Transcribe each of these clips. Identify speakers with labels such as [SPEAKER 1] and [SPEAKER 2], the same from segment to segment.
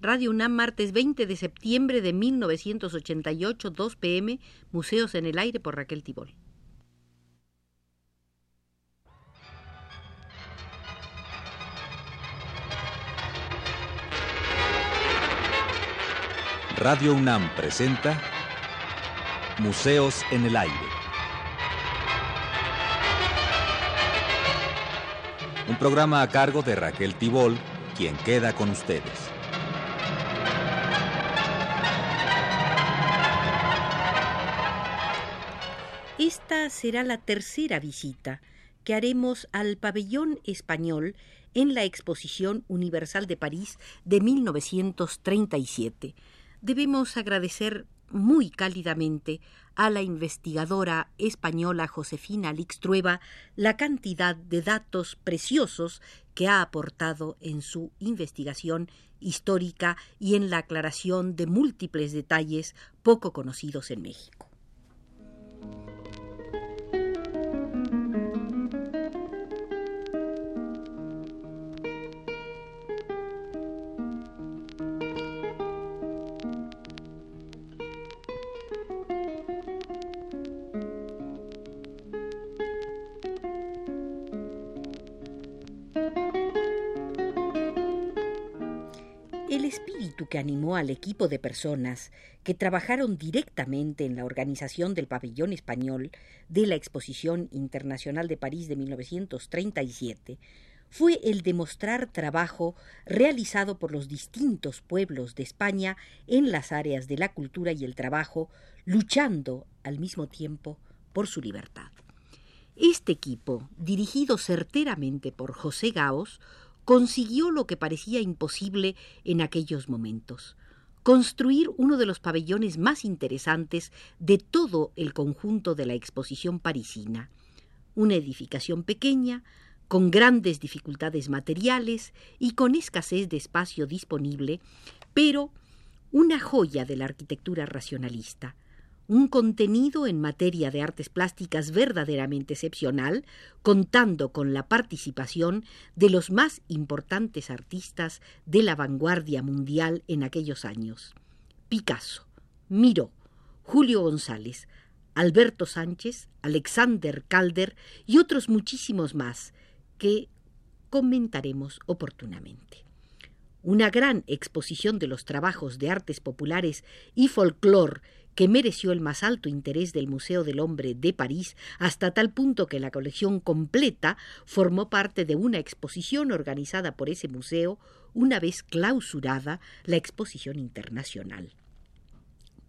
[SPEAKER 1] Radio UNAM, martes 20 de septiembre de 1988, 2 pm, Museos en el Aire por Raquel Tibol.
[SPEAKER 2] Radio UNAM presenta Museos en el Aire. Un programa a cargo de Raquel Tibol, quien queda con ustedes.
[SPEAKER 1] Será la tercera visita que haremos al pabellón español en la Exposición Universal de París de 1937. Debemos agradecer muy cálidamente a la investigadora española Josefina Lixtrueva la cantidad de datos preciosos que ha aportado en su investigación histórica y en la aclaración de múltiples detalles poco conocidos en México. El espíritu que animó al equipo de personas que trabajaron directamente en la organización del pabellón español de la Exposición Internacional de París de 1937 fue el de mostrar trabajo realizado por los distintos pueblos de España en las áreas de la cultura y el trabajo, luchando al mismo tiempo por su libertad. Este equipo, dirigido certeramente por José Gaos, consiguió lo que parecía imposible en aquellos momentos construir uno de los pabellones más interesantes de todo el conjunto de la exposición parisina, una edificación pequeña, con grandes dificultades materiales y con escasez de espacio disponible, pero una joya de la arquitectura racionalista, un contenido en materia de artes plásticas verdaderamente excepcional, contando con la participación de los más importantes artistas de la vanguardia mundial en aquellos años. Picasso, Miró, Julio González, Alberto Sánchez, Alexander Calder y otros muchísimos más que comentaremos oportunamente una gran exposición de los trabajos de artes populares y folclor que mereció el más alto interés del Museo del Hombre de París, hasta tal punto que la colección completa formó parte de una exposición organizada por ese museo una vez clausurada la exposición internacional.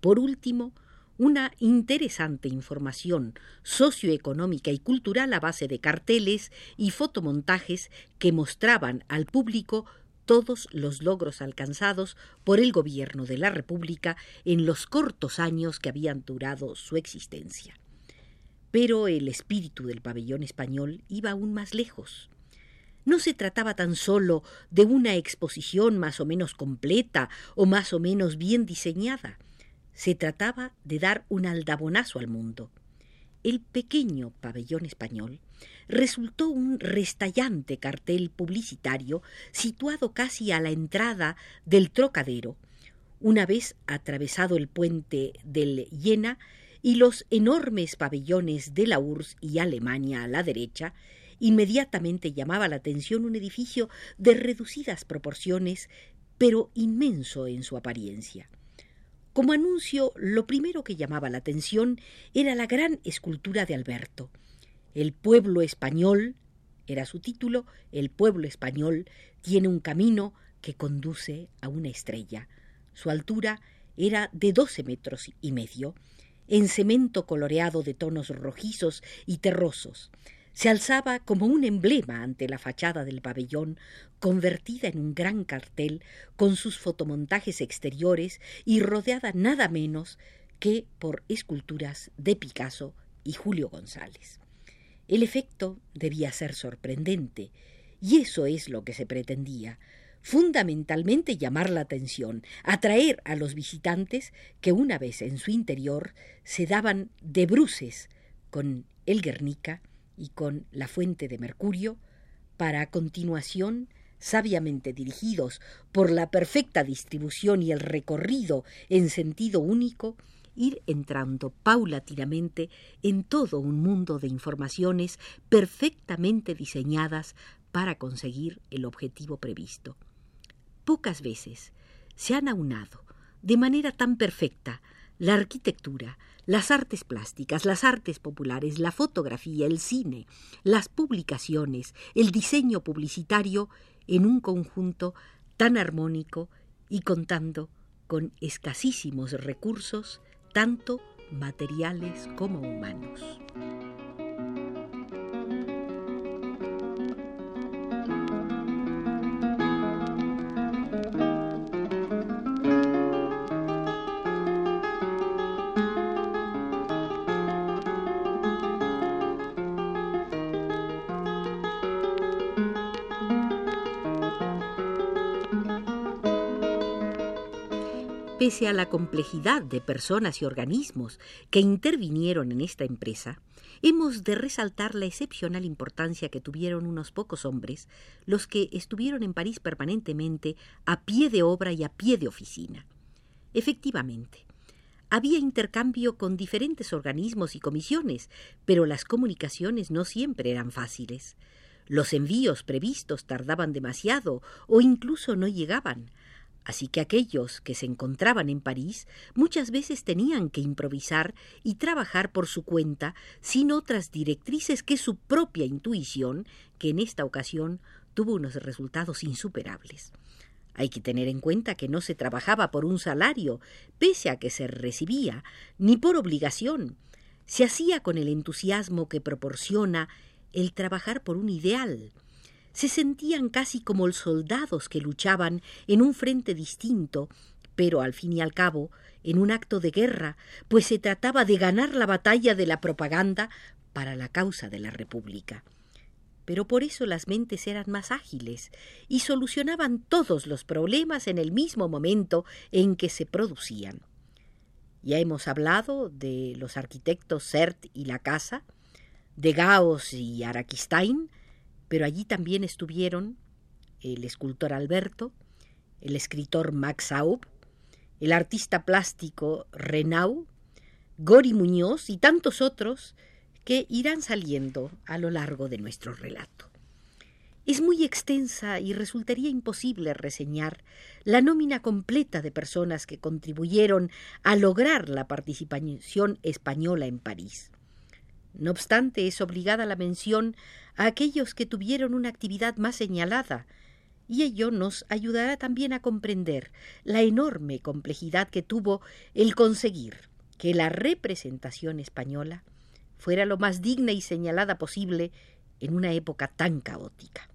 [SPEAKER 1] Por último, una interesante información socioeconómica y cultural a base de carteles y fotomontajes que mostraban al público todos los logros alcanzados por el gobierno de la República en los cortos años que habían durado su existencia. Pero el espíritu del pabellón español iba aún más lejos. No se trataba tan solo de una exposición más o menos completa o más o menos bien diseñada. Se trataba de dar un aldabonazo al mundo. El pequeño pabellón español resultó un restallante cartel publicitario situado casi a la entrada del trocadero, una vez atravesado el puente del Jena y los enormes pabellones de la URSS y Alemania a la derecha, inmediatamente llamaba la atención un edificio de reducidas proporciones, pero inmenso en su apariencia. Como anuncio, lo primero que llamaba la atención era la gran escultura de Alberto, el pueblo español, era su título, el pueblo español tiene un camino que conduce a una estrella. Su altura era de doce metros y medio, en cemento coloreado de tonos rojizos y terrosos. Se alzaba como un emblema ante la fachada del pabellón, convertida en un gran cartel con sus fotomontajes exteriores y rodeada nada menos que por esculturas de Picasso y Julio González. El efecto debía ser sorprendente, y eso es lo que se pretendía, fundamentalmente llamar la atención, atraer a los visitantes que una vez en su interior se daban de bruces con el Guernica y con la fuente de Mercurio, para a continuación sabiamente dirigidos por la perfecta distribución y el recorrido en sentido único, ir entrando paulatinamente en todo un mundo de informaciones perfectamente diseñadas para conseguir el objetivo previsto. Pocas veces se han aunado de manera tan perfecta la arquitectura, las artes plásticas, las artes populares, la fotografía, el cine, las publicaciones, el diseño publicitario en un conjunto tan armónico y contando con escasísimos recursos, tanto materiales como humanos. Pese a la complejidad de personas y organismos que intervinieron en esta empresa, hemos de resaltar la excepcional importancia que tuvieron unos pocos hombres, los que estuvieron en París permanentemente a pie de obra y a pie de oficina. Efectivamente, había intercambio con diferentes organismos y comisiones, pero las comunicaciones no siempre eran fáciles. Los envíos previstos tardaban demasiado o incluso no llegaban. Así que aquellos que se encontraban en París muchas veces tenían que improvisar y trabajar por su cuenta sin otras directrices que su propia intuición, que en esta ocasión tuvo unos resultados insuperables. Hay que tener en cuenta que no se trabajaba por un salario, pese a que se recibía, ni por obligación. Se hacía con el entusiasmo que proporciona el trabajar por un ideal, se sentían casi como los soldados que luchaban en un frente distinto, pero al fin y al cabo en un acto de guerra, pues se trataba de ganar la batalla de la propaganda para la causa de la República. Pero por eso las mentes eran más ágiles y solucionaban todos los problemas en el mismo momento en que se producían. Ya hemos hablado de los arquitectos Sert y La Casa, de Gauss y Araquistain, pero allí también estuvieron el escultor Alberto, el escritor Max Aub, el artista plástico Renau, Gori Muñoz y tantos otros que irán saliendo a lo largo de nuestro relato. Es muy extensa y resultaría imposible reseñar la nómina completa de personas que contribuyeron a lograr la participación española en París. No obstante, es obligada la mención a aquellos que tuvieron una actividad más señalada, y ello nos ayudará también a comprender la enorme complejidad que tuvo el conseguir que la representación española fuera lo más digna y señalada posible en una época tan caótica.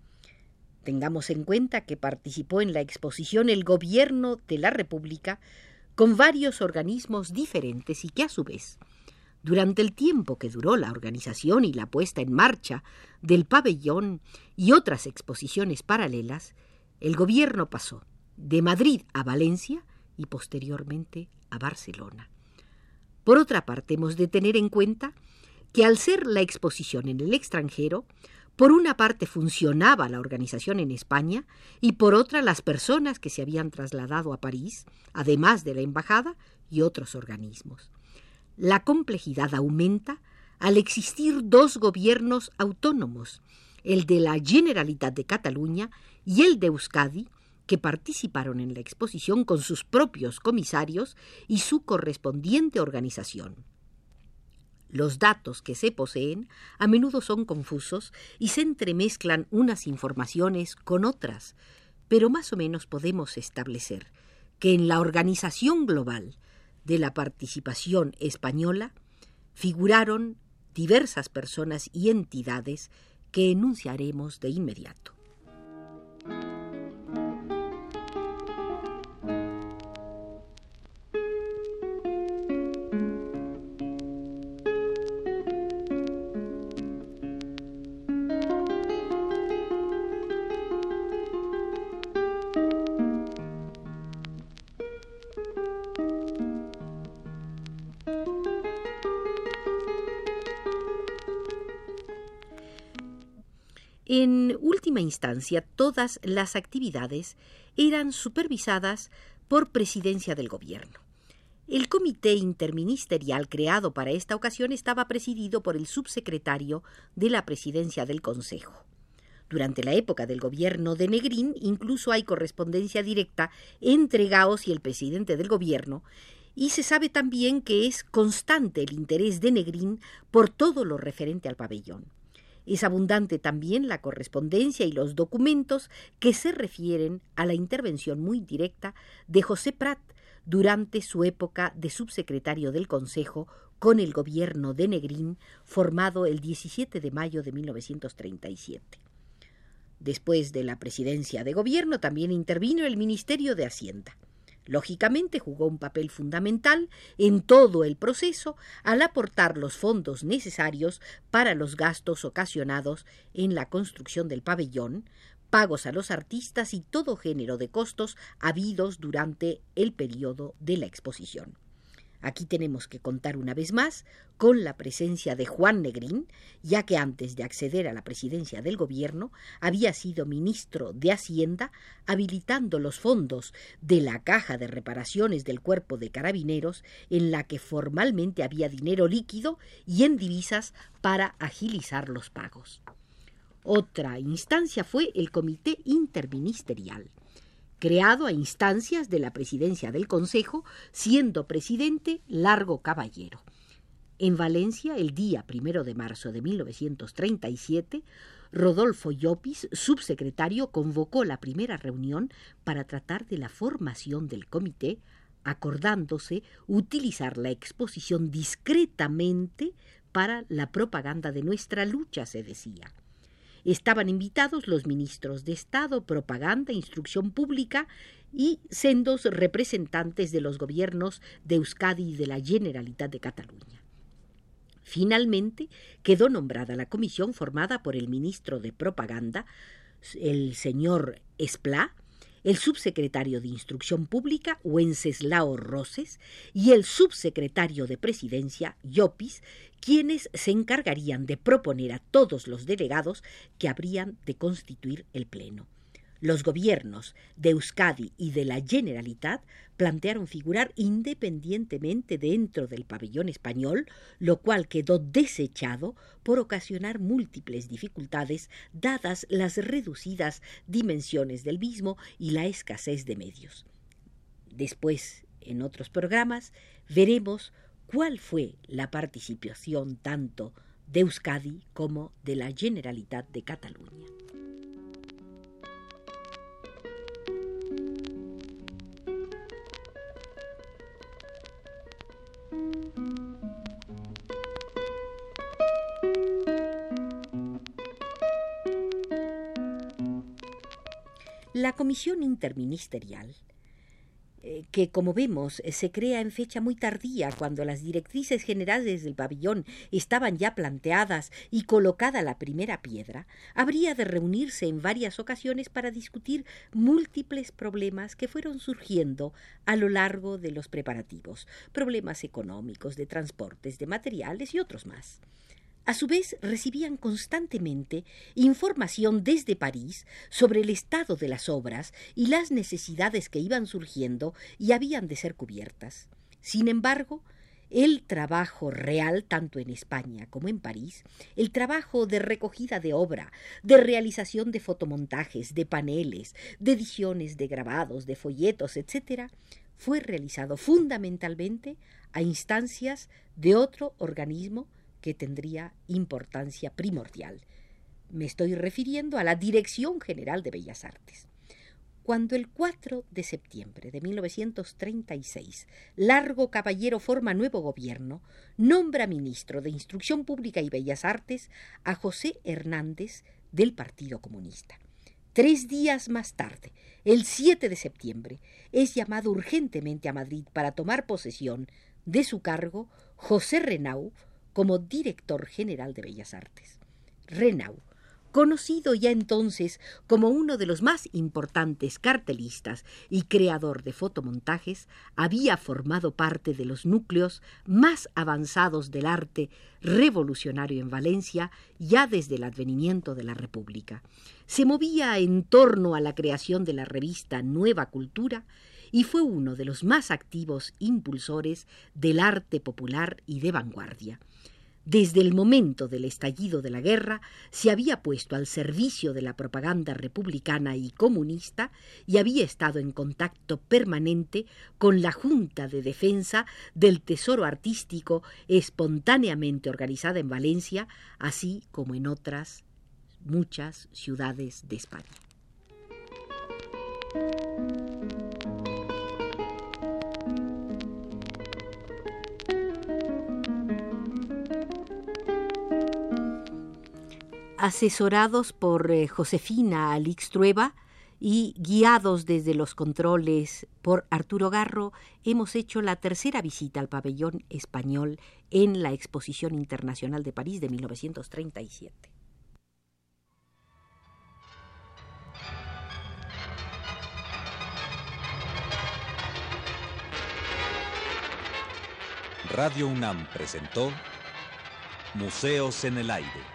[SPEAKER 1] Tengamos en cuenta que participó en la exposición el gobierno de la República con varios organismos diferentes y que a su vez durante el tiempo que duró la organización y la puesta en marcha del pabellón y otras exposiciones paralelas, el gobierno pasó de Madrid a Valencia y posteriormente a Barcelona. Por otra parte, hemos de tener en cuenta que al ser la exposición en el extranjero, por una parte funcionaba la organización en España y por otra las personas que se habían trasladado a París, además de la embajada y otros organismos. La complejidad aumenta al existir dos gobiernos autónomos, el de la Generalitat de Cataluña y el de Euskadi, que participaron en la exposición con sus propios comisarios y su correspondiente organización. Los datos que se poseen a menudo son confusos y se entremezclan unas informaciones con otras, pero más o menos podemos establecer que en la organización global de la participación española figuraron diversas personas y entidades que enunciaremos de inmediato. En última instancia, todas las actividades eran supervisadas por presidencia del gobierno. El comité interministerial creado para esta ocasión estaba presidido por el subsecretario de la presidencia del Consejo. Durante la época del gobierno de Negrín incluso hay correspondencia directa entre Gaos y el presidente del gobierno, y se sabe también que es constante el interés de Negrín por todo lo referente al pabellón. Es abundante también la correspondencia y los documentos que se refieren a la intervención muy directa de José Prat durante su época de subsecretario del Consejo con el gobierno de Negrín, formado el 17 de mayo de 1937. Después de la presidencia de gobierno también intervino el Ministerio de Hacienda. Lógicamente jugó un papel fundamental en todo el proceso al aportar los fondos necesarios para los gastos ocasionados en la construcción del pabellón, pagos a los artistas y todo género de costos habidos durante el periodo de la exposición. Aquí tenemos que contar una vez más con la presencia de Juan Negrín, ya que antes de acceder a la presidencia del gobierno había sido ministro de Hacienda, habilitando los fondos de la caja de reparaciones del cuerpo de carabineros, en la que formalmente había dinero líquido y en divisas para agilizar los pagos. Otra instancia fue el Comité Interministerial creado a instancias de la presidencia del Consejo, siendo presidente Largo Caballero. En Valencia, el día primero de marzo de 1937, Rodolfo Llopis, subsecretario, convocó la primera reunión para tratar de la formación del comité, acordándose utilizar la exposición discretamente para la propaganda de nuestra lucha, se decía. Estaban invitados los ministros de Estado, Propaganda, Instrucción Pública y sendos representantes de los gobiernos de Euskadi y de la Generalitat de Cataluña. Finalmente quedó nombrada la comisión formada por el ministro de Propaganda, el señor Esplá, el subsecretario de Instrucción Pública, Wenceslao Roses, y el subsecretario de Presidencia, Llopis, quienes se encargarían de proponer a todos los delegados que habrían de constituir el Pleno. Los gobiernos de Euskadi y de la Generalitat plantearon figurar independientemente dentro del pabellón español, lo cual quedó desechado por ocasionar múltiples dificultades dadas las reducidas dimensiones del mismo y la escasez de medios. Después, en otros programas, veremos cuál fue la participación tanto de Euskadi como de la Generalitat de Cataluña. La Comisión Interministerial, que como vemos se crea en fecha muy tardía, cuando las directrices generales del pabellón estaban ya planteadas y colocada la primera piedra, habría de reunirse en varias ocasiones para discutir múltiples problemas que fueron surgiendo a lo largo de los preparativos, problemas económicos, de transportes, de materiales y otros más. A su vez, recibían constantemente información desde París sobre el estado de las obras y las necesidades que iban surgiendo y habían de ser cubiertas. Sin embargo, el trabajo real, tanto en España como en París, el trabajo de recogida de obra, de realización de fotomontajes, de paneles, de ediciones de grabados, de folletos, etc., fue realizado fundamentalmente a instancias de otro organismo que tendría importancia primordial. Me estoy refiriendo a la Dirección General de Bellas Artes. Cuando el 4 de septiembre de 1936 Largo Caballero forma nuevo gobierno, nombra ministro de Instrucción Pública y Bellas Artes a José Hernández del Partido Comunista. Tres días más tarde, el 7 de septiembre, es llamado urgentemente a Madrid para tomar posesión de su cargo José Renau, como director general de Bellas Artes. Renau, conocido ya entonces como uno de los más importantes cartelistas y creador de fotomontajes, había formado parte de los núcleos más avanzados del arte revolucionario en Valencia ya desde el advenimiento de la República. Se movía en torno a la creación de la revista Nueva Cultura y fue uno de los más activos impulsores del arte popular y de vanguardia desde el momento del estallido de la guerra, se había puesto al servicio de la propaganda republicana y comunista y había estado en contacto permanente con la Junta de Defensa del Tesoro Artístico espontáneamente organizada en Valencia, así como en otras muchas ciudades de España. Asesorados por eh, Josefina Alix Trueba y guiados desde los controles por Arturo Garro, hemos hecho la tercera visita al pabellón español en la Exposición Internacional de París de 1937.
[SPEAKER 2] Radio UNAM presentó Museos en el Aire.